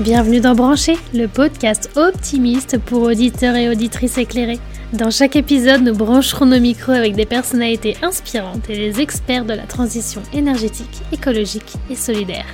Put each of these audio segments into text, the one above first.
Bienvenue dans Brancher, le podcast optimiste pour auditeurs et auditrices éclairés. Dans chaque épisode, nous brancherons nos micros avec des personnalités inspirantes et des experts de la transition énergétique, écologique et solidaire.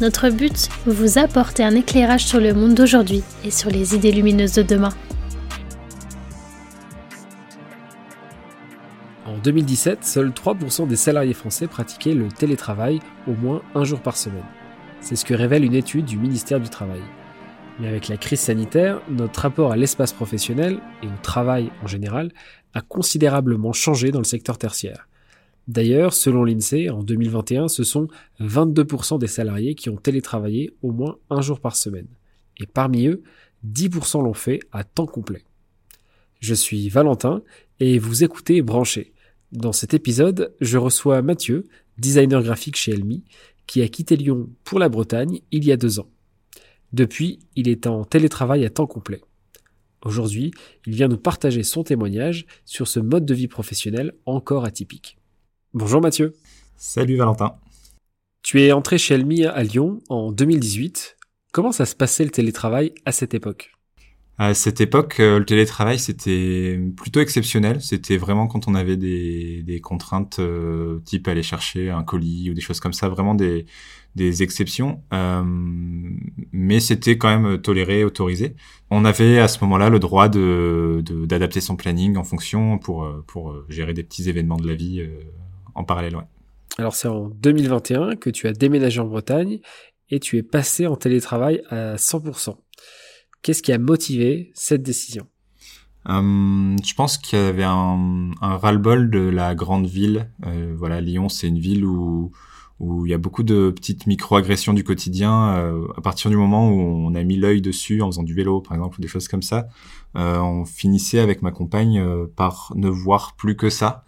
Notre but, vous apporter un éclairage sur le monde d'aujourd'hui et sur les idées lumineuses de demain. En 2017, seuls 3% des salariés français pratiquaient le télétravail au moins un jour par semaine. C'est ce que révèle une étude du ministère du Travail. Mais avec la crise sanitaire, notre rapport à l'espace professionnel et au travail en général a considérablement changé dans le secteur tertiaire. D'ailleurs, selon l'INSEE, en 2021, ce sont 22% des salariés qui ont télétravaillé au moins un jour par semaine. Et parmi eux, 10% l'ont fait à temps complet. Je suis Valentin et vous écoutez Branché. Dans cet épisode, je reçois Mathieu, designer graphique chez Elmi, qui a quitté Lyon pour la Bretagne il y a deux ans. Depuis, il est en télétravail à temps complet. Aujourd'hui, il vient nous partager son témoignage sur ce mode de vie professionnel encore atypique. Bonjour Mathieu. Salut Valentin. Tu es entré chez Elmi à Lyon en 2018. Comment ça se passait le télétravail à cette époque? À cette époque, euh, le télétravail, c'était plutôt exceptionnel. C'était vraiment quand on avait des, des contraintes euh, type aller chercher un colis ou des choses comme ça, vraiment des, des exceptions. Euh, mais c'était quand même toléré, autorisé. On avait à ce moment-là le droit de d'adapter son planning en fonction pour, pour gérer des petits événements de la vie en parallèle. Ouais. Alors c'est en 2021 que tu as déménagé en Bretagne et tu es passé en télétravail à 100%. Qu'est-ce qui a motivé cette décision? Euh, je pense qu'il y avait un, ras-le-bol de la grande ville. Euh, voilà, Lyon, c'est une ville où où il y a beaucoup de petites micro-agressions du quotidien. Euh, à partir du moment où on a mis l'œil dessus en faisant du vélo, par exemple, ou des choses comme ça, on finissait avec ma compagne par ne voir plus que ça.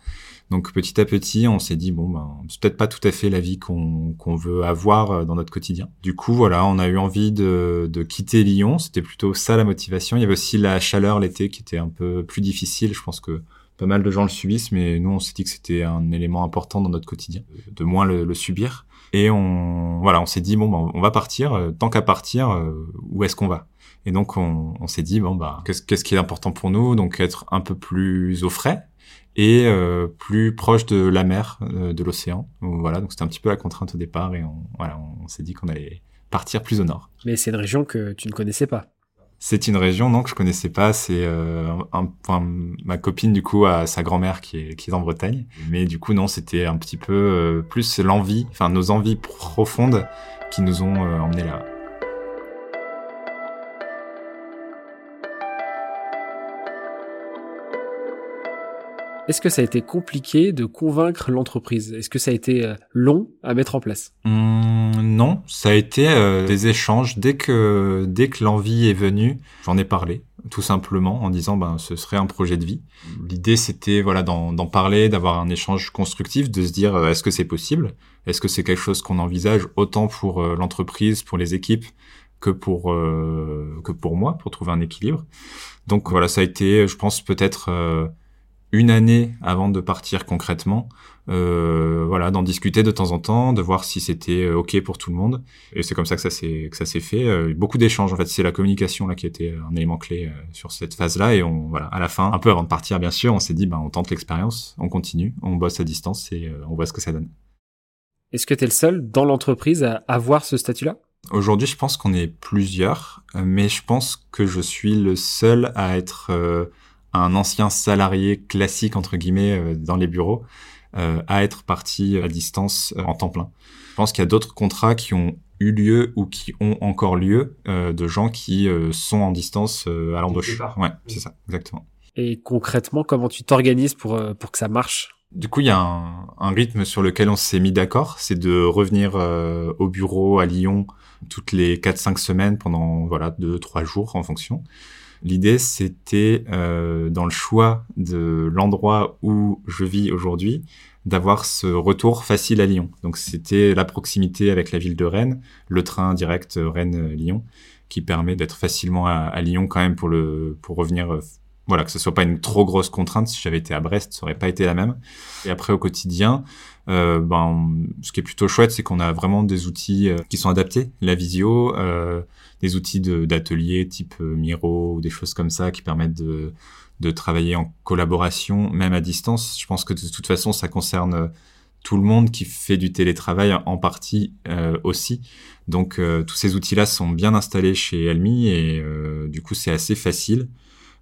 Donc petit à petit, on s'est dit bon ben c'est peut-être pas tout à fait la vie qu'on veut avoir euh, dans notre quotidien. Du coup voilà, on a eu envie de, de quitter Lyon. C'était plutôt ça la motivation. Il y avait aussi la chaleur l'été qui était un peu plus difficile. Je pense que pas mal de gens le subissent, mais nous on s'est dit que c'était un élément important dans notre quotidien, de moins le, le subir. Et on voilà, on s'est dit bon ben on va partir. Euh, tant qu'à partir, euh, où est-ce qu'on va? Et donc on, s'est dit bon bah qu'est-ce qu'est-ce qui est important pour nous? Donc être un peu plus au frais et euh, plus proche de la mer, euh, de l'océan. Voilà, donc c'était un petit peu la contrainte au départ et on, voilà, on s'est dit qu'on allait partir plus au nord. Mais c'est une région que tu ne connaissais pas. C'est une région non que je connaissais pas. C'est euh, un, ma copine du coup a sa grand-mère qui est qui est en Bretagne, mais du coup non c'était un petit peu plus l'envie, enfin nos envies profondes qui nous ont emmenés là. Est-ce que ça a été compliqué de convaincre l'entreprise? Est-ce que ça a été euh, long à mettre en place? Mmh, Non, ça a été euh, des échanges. Dès que dès que l'envie est venue, j'en ai parlé tout simplement en disant ben ce serait un projet de vie. L'idée c'était voilà d'en parler, d'avoir un échange constructif, de se dire euh, est-ce que c'est possible? Est-ce que c'est quelque chose qu'on envisage autant pour l'entreprise, pour les équipes que pour que pour moi pour trouver un équilibre? Donc voilà, ça a été je pense peut-être une année avant de partir concrètement, euh, voilà, d'en discuter de temps en temps, de voir si c'était euh, ok pour tout le monde. Et c'est comme ça que ça s'est que ça s'est fait. Euh, beaucoup d'échanges en fait, c'est la communication là qui était un élément clé euh, sur cette phase-là. Et on voilà, à la fin, un peu avant de partir bien sûr, on s'est dit ben on tente l'expérience, on continue, on bosse à distance et on voit ce que ça donne. Est-ce que tu es le seul dans l'entreprise à avoir ce statut-là? Aujourd'hui, je pense qu'on est plusieurs, mais je pense que je suis le seul à être un ancien salarié classique entre guillemets euh, dans les bureaux euh, à être parti à distance euh, en temps plein. Je pense qu'il y a d'autres contrats qui ont eu lieu ou qui ont encore lieu de gens qui sont en distance à l'embauche. Ouais, c'est ça, exactement. Et concrètement, comment tu t'organises pour pour que ça marche? Du coup, il y a un, un, rythme sur lequel on s'est mis d'accord, c'est de revenir au bureau à Lyon toutes les 4-5 semaines pendant voilà deux trois jours en fonction. L'idée, c'était euh, dans le choix de l'endroit où je vis aujourd'hui, d'avoir ce retour facile à Lyon. Donc c'était la proximité avec la ville de Rennes, le train direct Rennes-Lyon, qui permet d'être facilement à, Lyon quand même pour le pour revenir voilà, que ce soit pas une trop grosse contrainte. Si j'avais été à Brest, ça aurait pas été la même. Et après, au quotidien, euh, ben, ce qui est plutôt chouette, c'est qu'on a vraiment des outils euh, qui sont adaptés. La visio, euh, des outils d'atelier type Miro ou des choses comme ça qui permettent de, de travailler en collaboration, même à distance. Je pense que de toute façon, ça concerne tout le monde qui fait du télétravail en partie aussi. Donc tous ces outils-là sont bien installés chez Elmi et du coup c'est assez facile.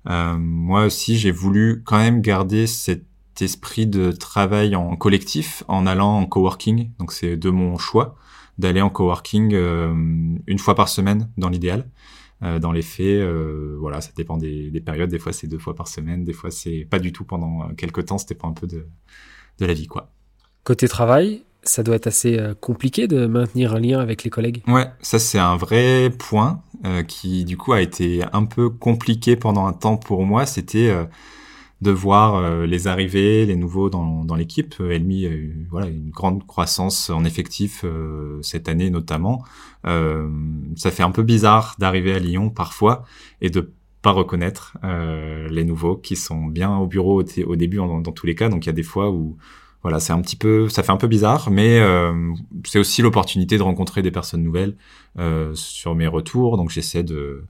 Moi aussi j'ai voulu quand même garder cet esprit de travail en collectif en allant en coworking. Donc c'est de mon choix d'aller en coworking euh, une fois par semaine dans l'idéal. Euh, dans les faits, euh, voilà, ça dépend des, des périodes. Des fois, c'est deux fois par semaine. Des fois, c'est pas du tout pendant quelques temps. C'était pas un peu de, de la vie, quoi. Côté travail, ça doit être assez compliqué de maintenir un lien avec les collègues. Ouais, ça c'est un vrai point euh, qui du coup a été un peu compliqué pendant un temps pour moi. C'était euh, de voir euh, les arrivées, les nouveaux dans, dans l'équipe. Elmi a eu voilà, une grande croissance en effectif euh, cette année notamment. Euh, ça fait un peu bizarre d'arriver à Lyon parfois et de pas reconnaître les nouveaux qui sont bien au bureau au, début dans, tous les cas. Donc il y a des fois où voilà, c'est un petit peu, ça fait un peu bizarre, mais c'est aussi l'opportunité de rencontrer des personnes nouvelles sur mes retours. Donc j'essaie de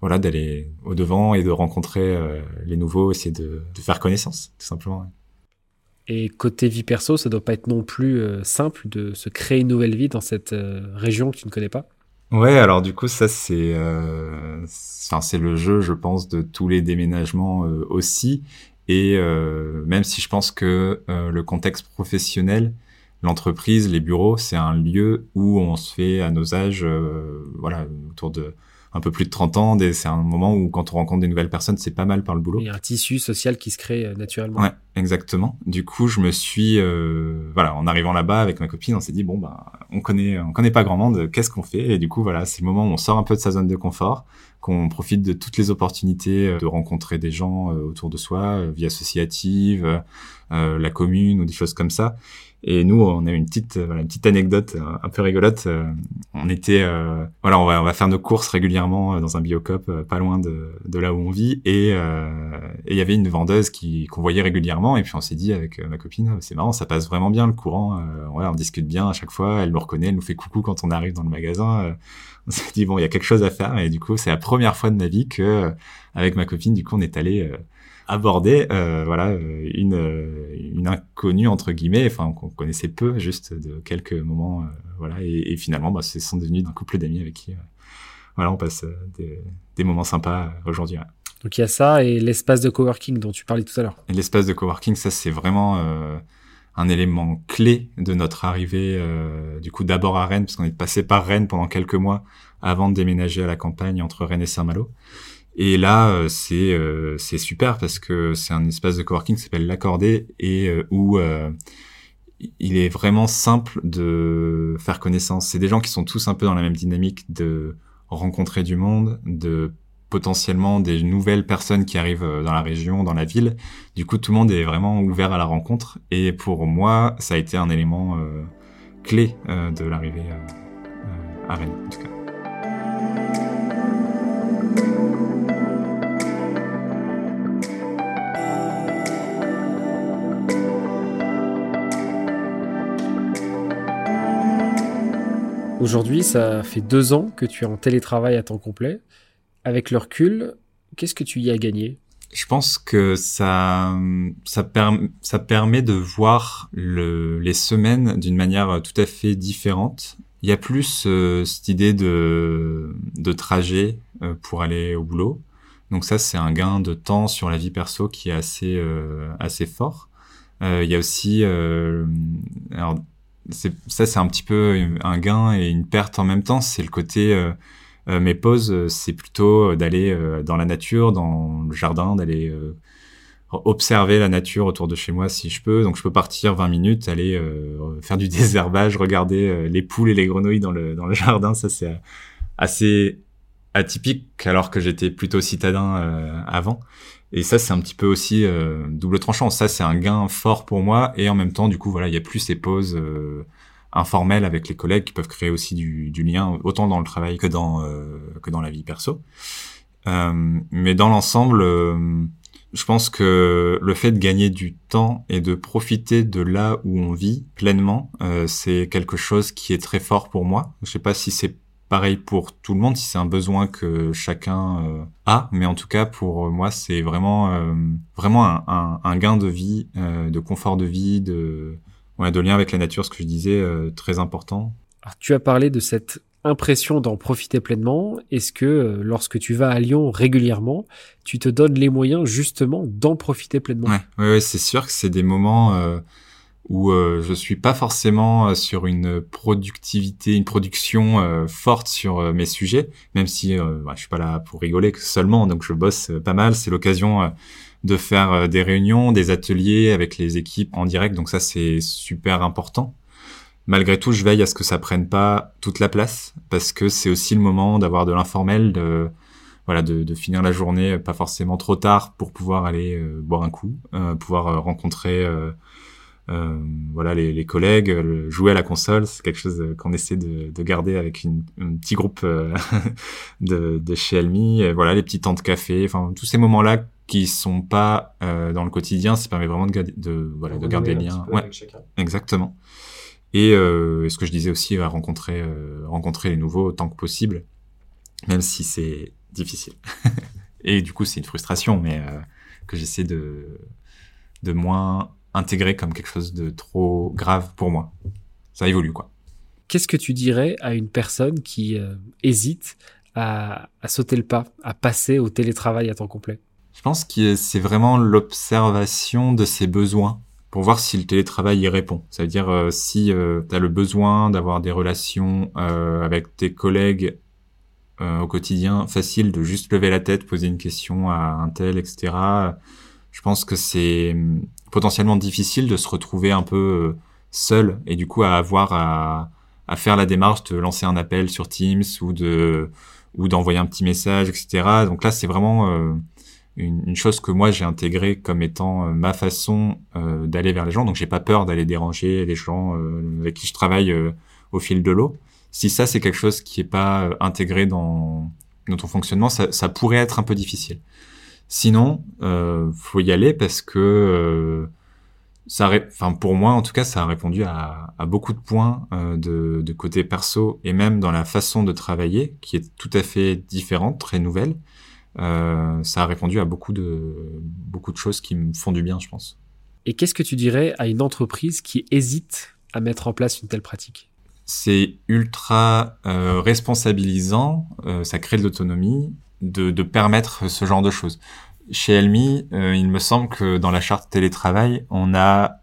voilà, d'aller au devant et de rencontrer euh, les nouveaux, essayer de, de, faire connaissance, tout simplement. Et côté vie perso, ça doit pas être non plus euh, simple de se créer une nouvelle vie dans cette euh, région que tu ne connais pas. Ouais, alors du coup, ça c'est, enfin c'est le jeu, je pense, de tous les déménagements aussi. Et même si je pense que le contexte professionnel, l'entreprise, les bureaux, c'est un lieu où on se fait à nos âges, voilà, autour de un peu plus de 30 ans. C'est un moment où quand on rencontre des nouvelles personnes, c'est pas mal par le boulot. Il y a un tissu social qui se crée euh, naturellement. Ouais, exactement. Du coup, je me suis, euh, voilà, en arrivant là-bas avec ma copine, on s'est dit bon bah, on connaît, on connaît pas grand monde. Qu'est-ce qu'on fait? Et du coup, voilà, c'est le moment où on sort un peu de sa zone de confort, qu'on profite de toutes les opportunités euh, de rencontrer des gens autour de soi, vie associative, la commune ou des choses comme ça. Et nous, on a une petite, euh, voilà, une petite anecdote euh, un peu rigolote. Euh, on était, voilà, on va, faire nos courses régulièrement dans un biocop pas loin de, là où on vit. Et il y avait une vendeuse qui qu'on voyait régulièrement. Et puis on s'est dit avec ma copine, c'est marrant, ça passe vraiment bien le courant. ouais, on discute bien à chaque fois. Elle nous reconnaît, elle nous fait coucou quand on arrive dans le magasin. on s'est dit bon, il y a quelque chose à faire. Et du coup, c'est la première fois de ma vie que avec ma copine, du coup, on est allé aborder euh, voilà une, une inconnue entre guillemets enfin qu'on connaissait peu juste de quelques moments euh, voilà. Et, finalement bah, c'est sont devenus d'un couple d'amis avec qui euh, voilà on passe euh, des, des, moments sympas aujourd'hui donc il y a ça et l'espace de coworking dont tu parlais tout à l'heure. L'espace de coworking ça c'est vraiment un élément clé de notre arrivée du coup d'abord à Rennes parce qu'on est passé par Rennes pendant quelques mois avant de déménager à la campagne entre Rennes et Saint-Malo et là, euh, c'est euh, c'est super parce que c'est un espace de coworking qui s'appelle l'accordé et euh, où il est vraiment simple de faire connaissance. C'est des gens qui sont tous un peu dans la même dynamique de rencontrer du monde, de potentiellement des nouvelles personnes qui arrivent dans la région, dans la ville. Du coup, tout le monde est vraiment ouvert à la rencontre. Et pour moi, ça a été un élément clé de l'arrivée à Rennes, en tout cas. Aujourd'hui, ça fait deux ans que tu es en télétravail à temps complet. Avec le recul, qu'est-ce que tu y as gagné? Je pense que ça, ça, permet de voir le, les semaines d'une manière tout à fait différente. Il y a plus euh, cette idée de, trajet euh, pour aller au boulot. Donc ça, c'est un gain de temps sur la vie perso qui est assez, euh, assez fort. il y a aussi... ça c'est un petit peu un gain et une perte en même temps. C'est le côté euh, euh mes pauses, euh, c'est plutôt d'aller dans la nature, dans le jardin, d'aller observer la nature autour de chez moi si je peux. Donc je peux partir 20 minutes, aller faire du désherbage, regarder les poules et les grenouilles dans le dans le jardin. Ça c'est assez atypique alors que j'étais plutôt citadin avant. Et ça, c'est un petit peu aussi euh, double tranchant. Ça, c'est un gain fort pour moi. Et en même temps, du coup, voilà, il y a plus ces pauses euh, informelles avec les collègues qui peuvent créer aussi du, du lien, autant dans le travail que dans euh, que dans la vie perso. mais dans l'ensemble, je pense que le fait de gagner du temps et de profiter de là où on vit pleinement, euh, c'est quelque chose qui est très fort pour moi. Je sais pas si c'est pareil pour tout le monde, si c'est un besoin que chacun euh, a, mais en tout cas pour moi c'est vraiment euh, vraiment un, un, gain de vie, de confort de vie, de ouais, de lien avec la nature, ce que je disais, très important. Alors, tu as parlé de cette impression d'en profiter pleinement Est-ce que euh, lorsque tu vas à Lyon régulièrement, tu te donnes les moyens justement d'en profiter pleinement? Ouais, ouais, c'est sûr que c'est des moments euh, où euh, je suis pas forcément sur une productivité, une production forte sur mes sujets, même si bah, je suis pas là pour rigoler seulement, donc je bosse pas mal. C'est l'occasion de faire des réunions, des ateliers avec les équipes en direct, donc ça c'est super important malgré tout, je veille à ce que ça prenne pas toute la place parce que c'est aussi le moment d'avoir de l'informel, de voilà, de, finir la journée pas forcément trop tard pour pouvoir aller euh, boire un coup, euh, pouvoir euh, voilà les, collègues, jouer à la console, c'est quelque chose qu'on essaie de, garder avec une, un petit groupe de, de chez Elmi. voilà, les petits temps de café, enfin tous ces moments-là qui sont pas dans le quotidien, ça permet vraiment de, de voilà de garder les liens. Ouais, exactement. Et euh, ce que je disais aussi, à rencontrer, euh, rencontrer les nouveaux autant que possible, même si c'est difficile. et du coup, c'est une frustration, mais euh, que j'essaie de, de moins intégrer comme quelque chose de trop grave pour moi. Ça évolue, quoi. Qu'est-ce que tu dirais à une personne qui euh, hésite à, à sauter le pas, à passer au télétravail à temps complet? Je pense que c'est vraiment l'observation de ses besoins pour voir si le télétravail y répond. Ça veut dire euh, si euh, tu as le besoin d'avoir des relations euh, avec tes collègues au quotidien, facile de juste lever la tête, poser une question à un tel, etc. Je pense que c'est hum, potentiellement difficile de se retrouver un peu seul et du coup à avoir à, à faire la démarche de lancer un appel sur Teams ou de ou d'envoyer un petit message, etc. Donc là, c'est vraiment une, chose que moi j'ai intégrée comme étant euh, ma façon euh, d'aller vers les gens. Donc j'ai pas peur d'aller déranger les gens euh, avec qui je travaille au fil de l'eau. Si ça c'est quelque chose qui est pas intégré dans, dans ton fonctionnement, ça, ça, pourrait être un peu difficile. Sinon, euh, faut y aller parce que ça, enfin pour moi en tout cas, ça a répondu à, à beaucoup de points de, de côté perso et même dans la façon de travailler qui est tout à fait différente, très nouvelle. Euh, ça a répondu à beaucoup de, beaucoup de choses qui me font du bien, je pense. Et qu'est-ce que tu dirais à une entreprise qui hésite à mettre en place une telle pratique? C'est ultra euh, responsabilisant, euh, ça crée de l'autonomie, de, de, permettre ce genre de choses. Chez Elmi, euh, il me semble que dans la charte télétravail, on a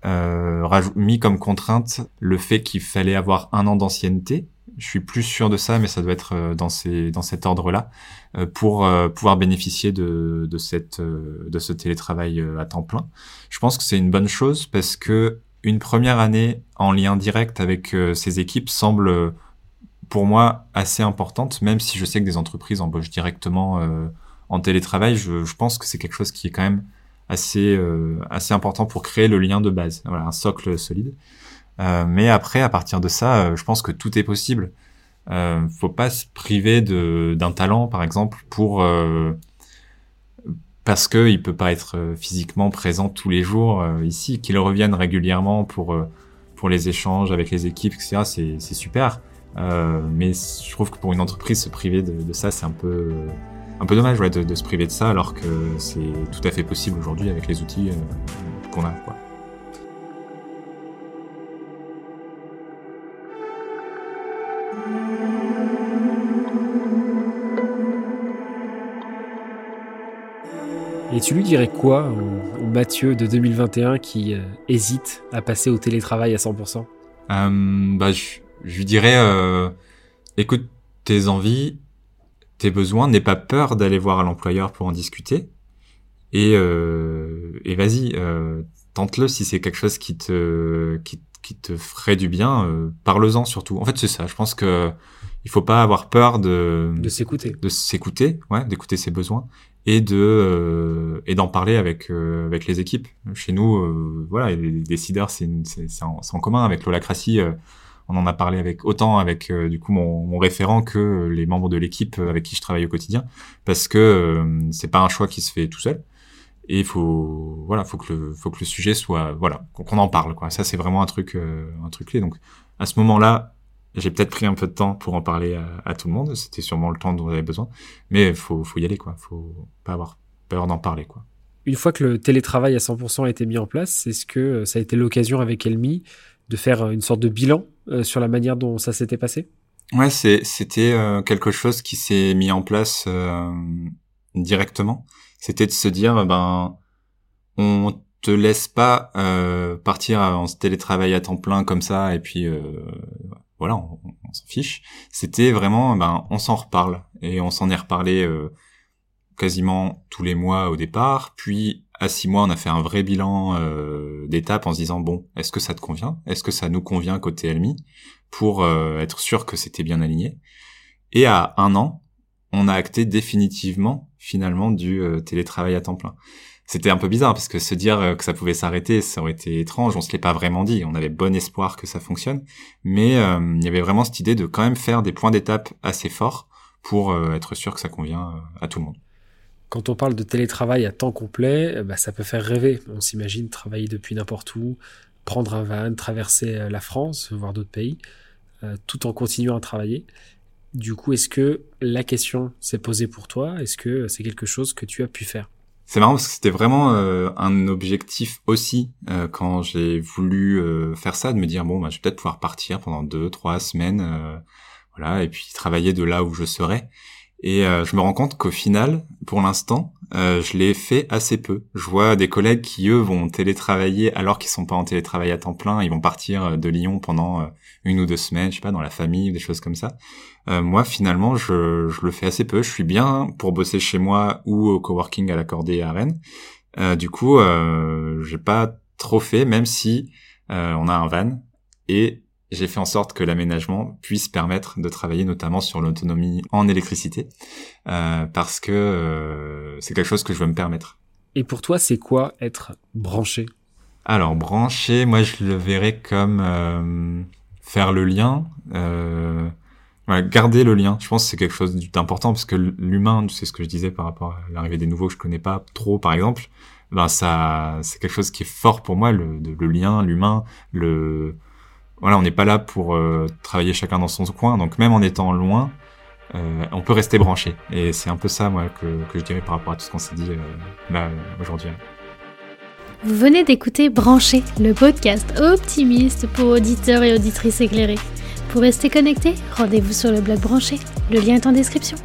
mis comme contrainte le fait qu'il fallait avoir un an d'ancienneté je suis plus sûr de ça, mais ça doit être euh, dans, ces, dans cet ordre-là, euh, pour euh, pouvoir bénéficier de, de, cette, de ce télétravail à temps plein. Je pense que c'est une bonne chose parce que une première année en lien direct avec ces équipes semble pour moi assez importante, même si je sais que des entreprises embauchent directement en télétravail, je, je pense que c'est quelque chose qui est quand même assez, assez important pour créer le lien de base, voilà, un socle solide. Euh, mais après, à partir de ça, euh, je pense que tout est possible. Euh, faut pas se priver d'un talent, par exemple, pour euh, parce que il peut pas être physiquement présent tous les jours ici, qu'il revienne régulièrement pour pour les échanges avec les équipes, etc. C'est super. Mais je trouve que pour une entreprise, se priver de, de ça, c'est un peu un peu dommage ouais, de, de, se priver de ça, alors que c'est tout à fait possible aujourd'hui avec les outils qu'on a. Quoi. Et tu lui dirais quoi au, Mathieu de 2021 qui euh, hésite à passer au télétravail à 100% euh, bah, je, lui dirais, euh, écoute tes envies, tes besoins, n'aie pas peur d'aller voir l'employeur pour en discuter. Et, euh, et vas-y, euh, tente-le si c'est quelque chose qui te, qui, qui te ferait du bien, euh, parle-en surtout. En fait, c'est ça. Je pense que il faut pas avoir peur de de s'écouter, de s'écouter, ouais, d'écouter ses besoins et de euh, et d'en parler avec euh, avec les équipes. Chez nous, euh, voilà, les décideurs, c'est c'est en, en, commun avec l'holacratie. On en a parlé avec autant avec du coup mon, mon, référent que les membres de l'équipe avec qui je travaille au quotidien, parce que c'est pas un choix qui se fait tout seul. et il faut voilà faut que le faut que le sujet soit voilà qu'on en parle quoi. Ça c'est vraiment un truc euh, un truc clé. Donc à ce moment là j'ai peut-être pris un peu de temps pour en parler à, tout le monde. C'était sûrement le temps dont j'avais besoin. Mais faut faut y aller quoi. Faut pas avoir peur d'en parler quoi. Une fois que le télétravail à 100% a été mis en place est-ce que euh, ça a été l'occasion avec Elmi de faire une sorte de bilan euh, sur la manière dont ça s'était passé? Ouais c'était quelque chose qui s'est mis en place directement. C'était de se dire ben on te laisse pas euh, partir en télétravail à temps plein comme ça et puis euh, voilà on, s'en fiche. C'était vraiment ben on s'en reparle. Et on s'en est reparlé euh, quasiment tous les mois au départ. Puis à six mois on a fait un vrai bilan euh, d'étape en se disant bon est-ce que ça te convient? Est-ce que ça nous convient côté Elmi pour être sûr que c'était bien aligné? Et à un an on a acté définitivement finalement du euh, télétravail à temps plein. C'était un peu bizarre parce que se dire euh, que ça pouvait s'arrêter, ça aurait été étrange. On se l'est pas vraiment dit. On avait bon espoir que ça fonctionne, mais euh, il y avait vraiment cette idée de quand même faire des points d'étape assez forts pour être sûr que ça convient à tout le monde. Quand on parle de télétravail à temps complet, bah, ça peut faire rêver. On s'imagine travailler depuis n'importe où, prendre un van, traverser la France, voir d'autres pays, tout en continuant à travailler. Du coup, est-ce que la question s'est posée pour toi? Est-ce que c'est quelque chose que tu as pu faire? C'est marrant parce que c'était vraiment euh, un objectif aussi euh, quand j'ai voulu euh, faire ça, de me dire bon, bah, je vais peut-être pouvoir partir pendant deux, trois semaines, voilà, et puis travailler de là où je serais. Et je me rends compte qu'au final, pour l'instant, je l'ai fait assez peu. Je vois des collègues qui eux vont télétravailler alors qu'ils sont pas en télétravail à temps plein, ils vont partir de Lyon pendant une ou deux semaines, je sais pas, dans la famille, des choses comme ça. Euh, moi, finalement, je, je, le fais assez peu. Je suis bien pour bosser chez moi ou au coworking à l'accordé à Rennes. Euh, du coup, euh, j'ai pas trop fait, même si euh, on a un van et j'ai fait en sorte que l'aménagement puisse permettre de travailler notamment sur l'autonomie en électricité, euh, parce que euh, c'est quelque chose que je veux me permettre. Et pour toi, c'est quoi être branché? Alors branché, moi je le verrais comme faire le lien. Euh, garder le lien, je pense que c'est quelque chose d'important parce que l'humain, c'est ce que je disais par rapport à l'arrivée des nouveaux que je connais pas trop, par exemple. Ben ça, c'est quelque chose qui est fort pour moi, le, le lien, l'humain, le voilà, on n'est pas là pour euh, travailler chacun dans son coin, donc même en étant loin, euh, on peut rester branché. Et c'est un peu ça, moi, que, je dirais par rapport à tout ce qu'on s'est dit euh, là aujourd'hui. Vous venez d'écouter Branché, le podcast optimiste pour auditeurs et auditrices éclairés. Pour rester connecté, rendez-vous sur le blog Branché. Le lien est en description.